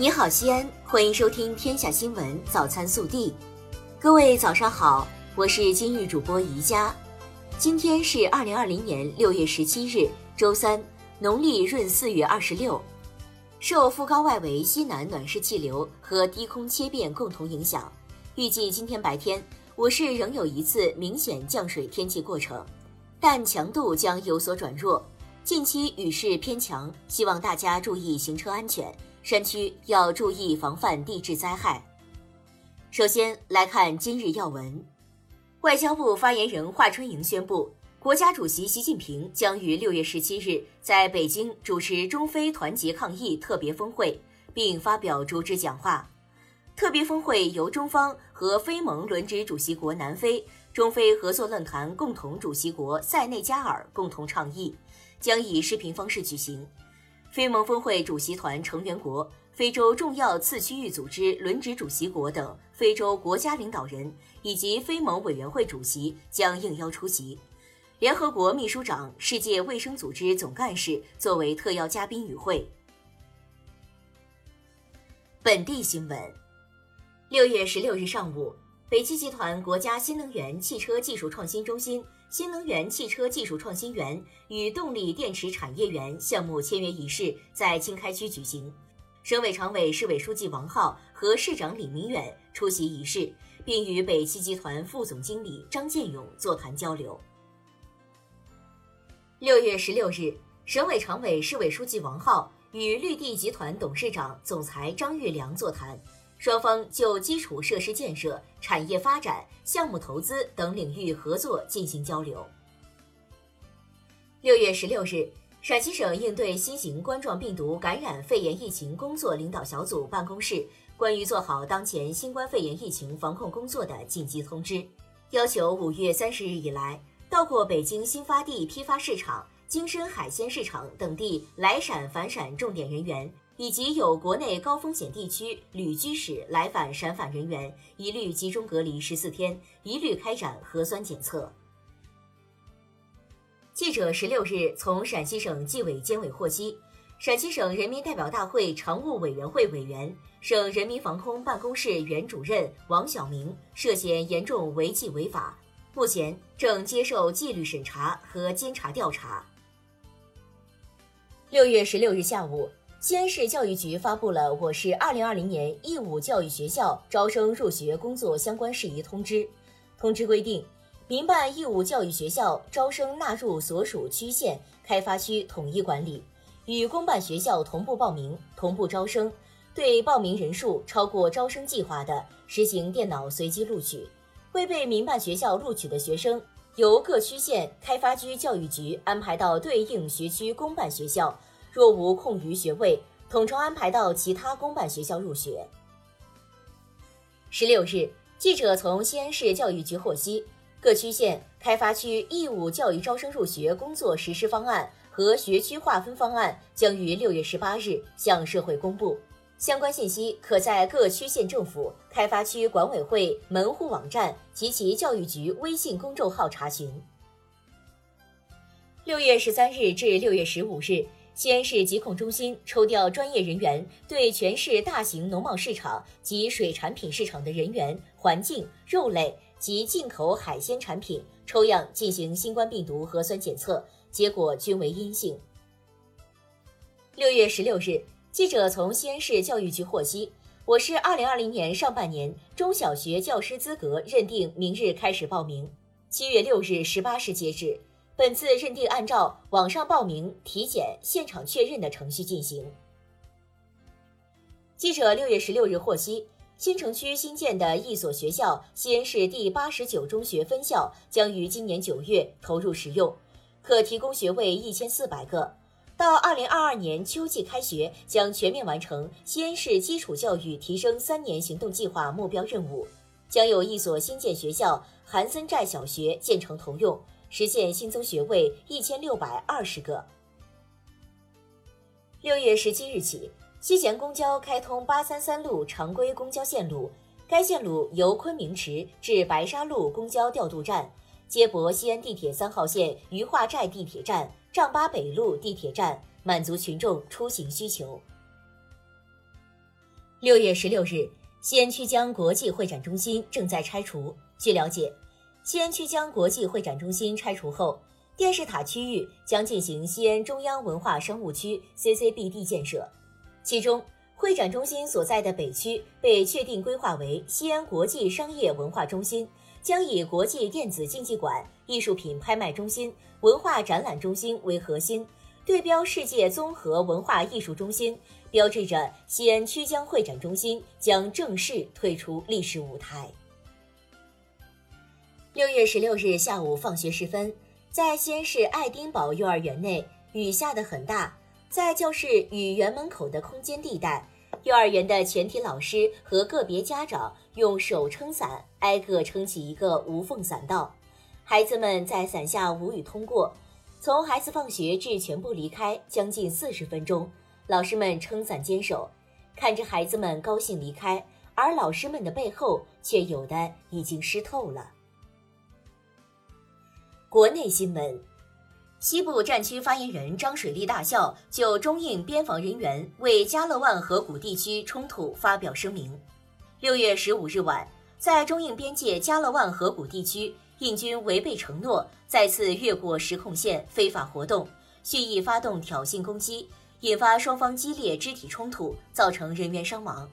你好，西安，欢迎收听《天下新闻早餐速递》。各位早上好，我是今日主播宜佳。今天是二零二零年六月十七日，周三，农历闰四月二十六。受副高外围西南暖湿气流和低空切变共同影响，预计今天白天我市仍有一次明显降水天气过程，但强度将有所转弱。近期雨势偏强，希望大家注意行车安全。山区要注意防范地质灾害。首先来看今日要闻，外交部发言人华春莹宣布，国家主席习近平将于六月十七日在北京主持中非团结抗疫特别峰会，并发表主旨讲话。特别峰会由中方和非盟轮值主席国南非、中非合作论坛共同主席国塞内加尔共同倡议，将以视频方式举行。非盟峰会主席团成员国、非洲重要次区域组织轮值主席国等非洲国家领导人以及非盟委员会主席将应邀出席。联合国秘书长、世界卫生组织总干事作为特邀嘉宾与会。本地新闻：六月十六日上午，北汽集团国家新能源汽车技术创新中心。新能源汽车技术创新园与动力电池产业园项目签约仪式在经开区举行，省委常委、市委书记王浩和市长李明远出席仪式，并与北汽集团副总经理张建勇座谈交流。六月十六日，省委常委、市委书记王浩与绿地集团董事长、总裁张玉良座谈。双方就基础设施建设、产业发展、项目投资等领域合作进行交流。六月十六日，陕西省应对新型冠状病毒感染肺炎疫情工作领导小组办公室关于做好当前新冠肺炎疫情防控工作的紧急通知，要求五月三十日以来到过北京新发地批发市场、京深海鲜市场等地来陕返陕重点人员。以及有国内高风险地区旅居史来返陕返人员，一律集中隔离十四天，一律开展核酸检测。记者十六日从陕西省纪委监委获悉，陕西省人民代表大会常务委员会委员、省人民防空办公室原主任王晓明涉嫌严重违纪违法，目前正接受纪律审查和监察调查。六月十六日下午。西安市教育局发布了我市二零二零年义务教育学校招生入学工作相关事宜通知。通知规定，民办义务教育学校招生纳入所属区县、开发区统一管理，与公办学校同步报名、同步招生。对报名人数超过招生计划的，实行电脑随机录取。未被民办学校录取的学生，由各区县、开发区教育局安排到对应学区公办学校。若无空余学位，统筹安排到其他公办学校入学。十六日，记者从西安市教育局获悉，各区县、开发区义务教育招生入学工作实施方案和学区划分方案将于六月十八日向社会公布。相关信息可在各区县政府、开发区管委会门户网站及其教育局微信公众号查询。六月十三日至六月十五日。西安市疾控中心抽调专业人员，对全市大型农贸市场及水产品市场的人员、环境、肉类及进口海鲜产品抽样进行新冠病毒核酸检测，结果均为阴性。六月十六日，记者从西安市教育局获悉，我市二零二零年上半年中小学教师资格认定明日开始报名，七月六日十八时截止。本次认定按照网上报名、体检、现场确认的程序进行。记者六月十六日获悉，新城区新建的一所学校——西安市第八十九中学分校，将于今年九月投入使用，可提供学位一千四百个。到二零二二年秋季开学，将全面完成西安市基础教育提升三年行动计划目标任务，将有一所新建学校——韩森寨小学建成投用。实现新增学位一千六百二十个。六月十七日起，西咸公交开通八三三路常规公交线路，该线路由昆明池至白沙路公交调度站，接驳西安地铁三号线余化寨地铁站、丈八北路地铁站，满足群众出行需求。六月十六日，西安曲江国际会展中心正在拆除。据了解，西安曲江国际会展中心拆除后，电视塔区域将进行西安中央文化商务区 （CCBD） 建设，其中会展中心所在的北区被确定规划为西安国际商业文化中心，将以国际电子竞技馆、艺术品拍卖中心、文化展览中心为核心。对标世界综合文化艺术中心，标志着西安曲江会展中心将正式退出历史舞台。六月十六日下午放学时分，在西安市爱丁堡幼儿园内，雨下得很大，在教室与园门口的空间地带，幼儿园的全体老师和个别家长用手撑伞，挨个撑起一个无缝伞道，孩子们在伞下无语通过。从孩子放学至全部离开，将近四十分钟，老师们撑伞坚守，看着孩子们高兴离开，而老师们的背后却有的已经湿透了。国内新闻，西部战区发言人张水利大校就中印边防人员为加勒万河谷地区冲突发表声明。六月十五日晚，在中印边界加勒万河谷地区。印军违背承诺，再次越过实控线，非法活动，蓄意发动挑衅攻击，引发双方激烈肢体冲突，造成人员伤亡。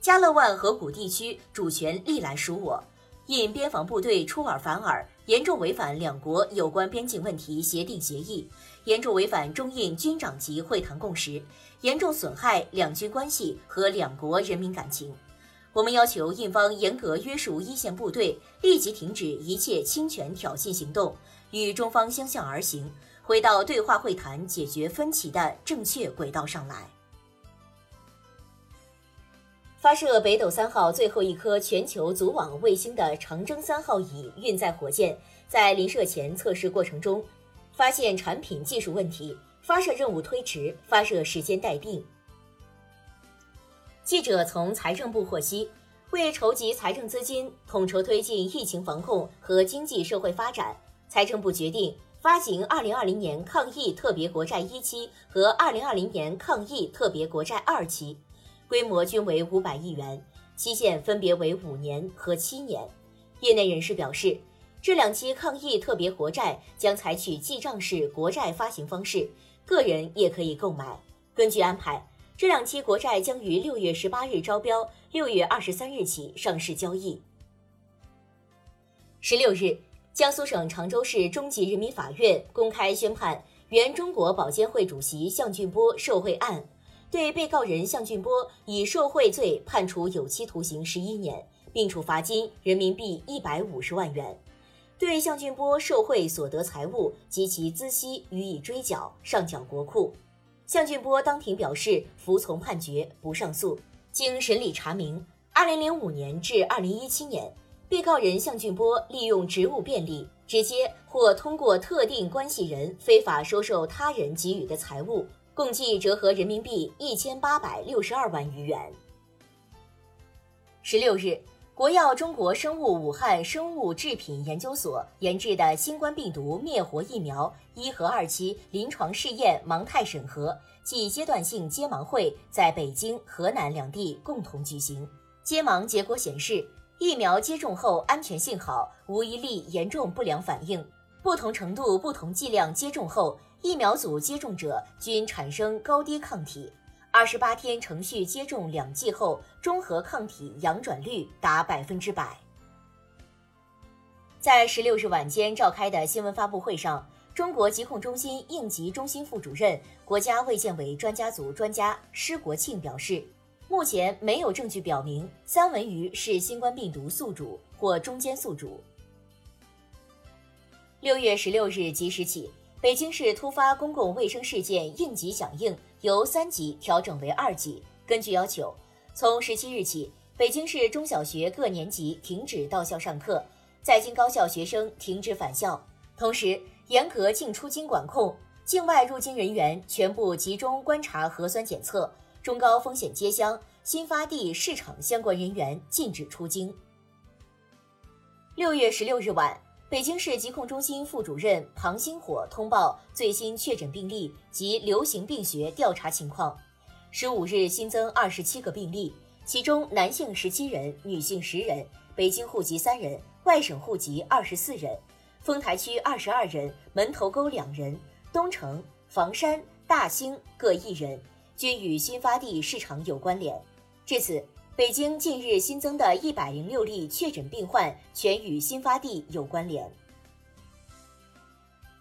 加勒万河谷地区主权历来属我，印边防部队出尔反尔，严重违反两国有关边境问题协定协议，严重违反中印军长级会谈共识，严重损害两军关系和两国人民感情。我们要求印方严格约束一线部队，立即停止一切侵权挑衅行动，与中方相向而行，回到对话会谈解决分歧的正确轨道上来。发射北斗三号最后一颗全球组网卫星的长征三号乙运载火箭，在临射前测试过程中，发现产品技术问题，发射任务推迟，发射时间待定。记者从财政部获悉，为筹集财政资金，统筹推进疫情防控和经济社会发展，财政部决定发行2020年抗疫特别国债一期和2020年抗疫特别国债二期，规模均为500亿元，期限分别为五年和七年。业内人士表示，这两期抗疫特别国债将采取记账式国债发行方式，个人也可以购买。根据安排。这两期国债将于六月十八日招标，六月二十三日起上市交易。十六日，江苏省常州市中级人民法院公开宣判原中国保监会主席项俊波受贿案，对被告人项俊波以受贿罪判处有期徒刑十一年，并处罚金人民币一百五十万元，对项俊波受贿所得财物及其孳息予以追缴，上缴国库。向俊波当庭表示服从判决，不上诉。经审理查明二零零五年至二零一七年，被告人向俊波利用职务便利，直接或通过特定关系人非法收受他人给予的财物，共计折合人民币一千八百六十二万余元。十六日。国药中国生物武汉生物制品研究所研制的新冠病毒灭活疫苗一和二期临床试验盲态审核暨阶段性揭盲会在北京、河南两地共同举行。揭盲结果显示，疫苗接种后安全性好，无一例严重不良反应。不同程度、不同剂量接种后，疫苗组接种者均产生高低抗体。二十八天程序接种两剂后，中和抗体阳转率达百分之百。在十六日晚间召开的新闻发布会上，中国疾控中心应急中心副主任、国家卫健委专家组专家施国庆表示，目前没有证据表明三文鱼是新冠病毒宿主或中间宿主。六月十六日即时起。北京市突发公共卫生事件应急响应由三级调整为二级。根据要求，从十七日起，北京市中小学各年级停止到校上课，在京高校学生停止返校。同时，严格进出京管控，境外入京人员全部集中观察核酸检测，中高风险街乡、新发地、市场相关人员禁止出京。六月十六日晚。北京市疾控中心副主任庞星火通报最新确诊病例及流行病学调查情况：十五日新增二十七个病例，其中男性十七人，女性十人，北京户籍三人，外省户籍二十四人，丰台区二十二人，门头沟两人，东城、房山、大兴各一人，均与新发地市场有关联。至此，北京近日新增的一百零六例确诊病患全与新发地有关联。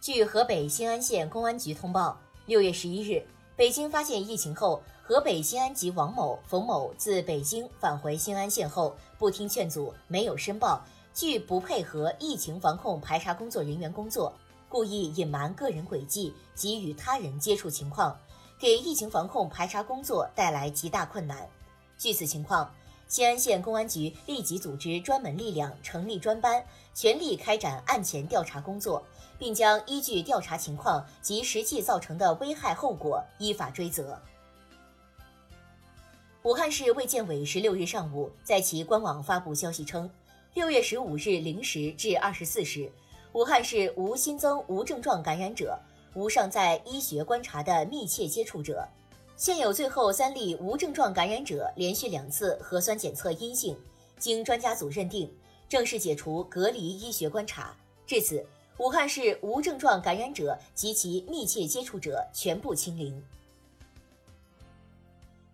据河北新安县公安局通报，六月十一日，北京发现疫情后，河北新安籍王某、冯某自北京返回新安县后，不听劝阻，没有申报，拒不配合疫情防控排查工作人员工作，故意隐瞒个人轨迹及与他人接触情况，给疫情防控排查工作带来极大困难。据此情况，新安县公安局立即组织专门力量成立专班，全力开展案前调查工作，并将依据调查情况及实际造成的危害后果依法追责。武汉市卫健委十六日上午在其官网发布消息称，六月十五日零时至二十四时，武汉市无新增无症状感染者，无尚在医学观察的密切接触者。现有最后三例无症状感染者连续两次核酸检测阴性，经专家组认定，正式解除隔离医学观察。至此，武汉市无症状感染者及其密切接触者全部清零。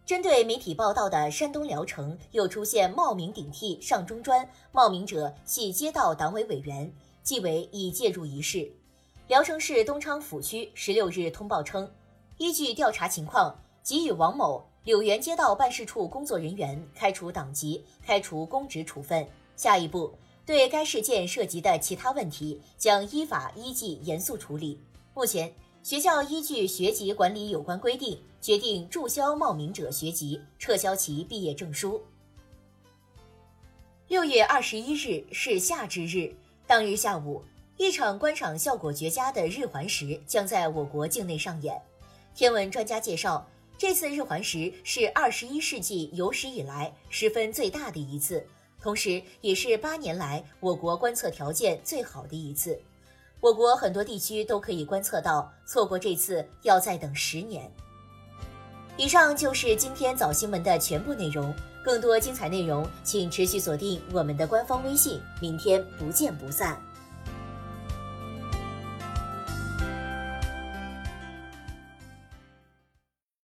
针对媒体报道的山东聊城又出现冒名顶替上中专，冒名者系街道党委委员，纪委已介入一事。聊城市东昌府区十六日通报称，依据调查情况。给予王某柳园街道办事处工作人员开除党籍、开除公职处分。下一步，对该事件涉及的其他问题，将依法依纪严肃处理。目前，学校依据学籍管理有关规定，决定注销冒名者学籍，撤销其毕业证书。六月二十一日是夏至日，当日下午，一场观赏效果绝佳的日环食将在我国境内上演。天文专家介绍。这次日环食是二十一世纪有史以来十分最大的一次，同时也是八年来我国观测条件最好的一次。我国很多地区都可以观测到，错过这次要再等十年。以上就是今天早新闻的全部内容，更多精彩内容请持续锁定我们的官方微信，明天不见不散。